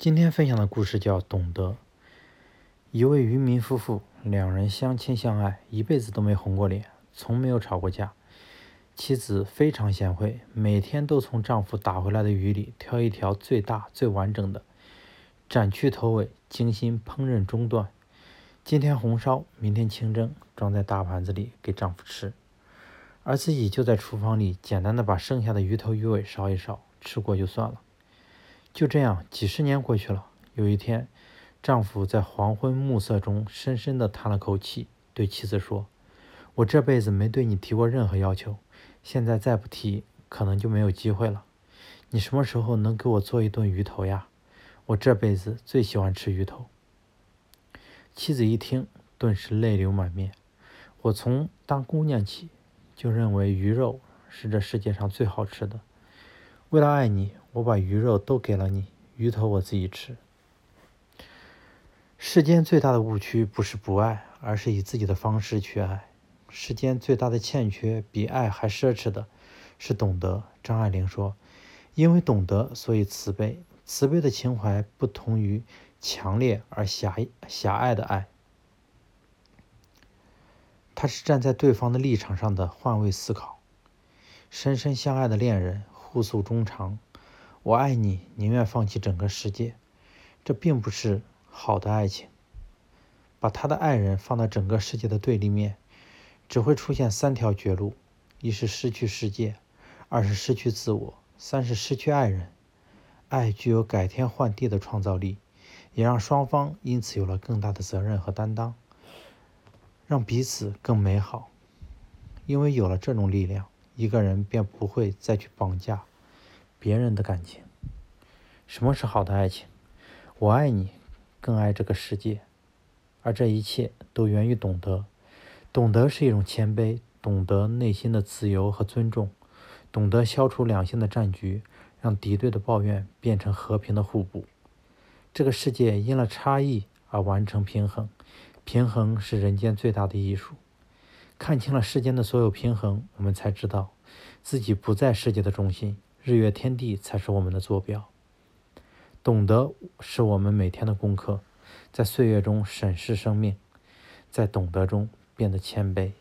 今天分享的故事叫《懂得》。一位渔民夫妇，两人相亲相爱，一辈子都没红过脸，从没有吵过架。妻子非常贤惠，每天都从丈夫打回来的鱼里挑一条最大、最完整的，斩去头尾，精心烹饪中段。今天红烧，明天清蒸，装在大盘子里给丈夫吃，而自己就在厨房里简单的把剩下的鱼头鱼尾烧一烧，吃过就算了。就这样，几十年过去了。有一天，丈夫在黄昏暮色中深深地叹了口气，对妻子说：“我这辈子没对你提过任何要求，现在再不提，可能就没有机会了。你什么时候能给我做一顿鱼头呀？我这辈子最喜欢吃鱼头。”妻子一听，顿时泪流满面。我从当姑娘起，就认为鱼肉是这世界上最好吃的。为了爱你。我把鱼肉都给了你，鱼头我自己吃。世间最大的误区不是不爱，而是以自己的方式去爱。世间最大的欠缺，比爱还奢侈的，是懂得。张爱玲说：“因为懂得，所以慈悲。慈悲的情怀不同于强烈而狭狭隘的爱，它是站在对方的立场上的换位思考。深深相爱的恋人，互诉衷肠。”我爱你，宁愿放弃整个世界，这并不是好的爱情。把他的爱人放到整个世界的对立面，只会出现三条绝路：一是失去世界，二是失去自我，三是失去爱人。爱具有改天换地的创造力，也让双方因此有了更大的责任和担当，让彼此更美好。因为有了这种力量，一个人便不会再去绑架。别人的感情，什么是好的爱情？我爱你，更爱这个世界，而这一切都源于懂得。懂得是一种谦卑，懂得内心的自由和尊重，懂得消除两性的战局，让敌对的抱怨变成和平的互补。这个世界因了差异而完成平衡，平衡是人间最大的艺术。看清了世间的所有平衡，我们才知道自己不在世界的中心。日月天地才是我们的坐标。懂得是我们每天的功课，在岁月中审视生命，在懂得中变得谦卑。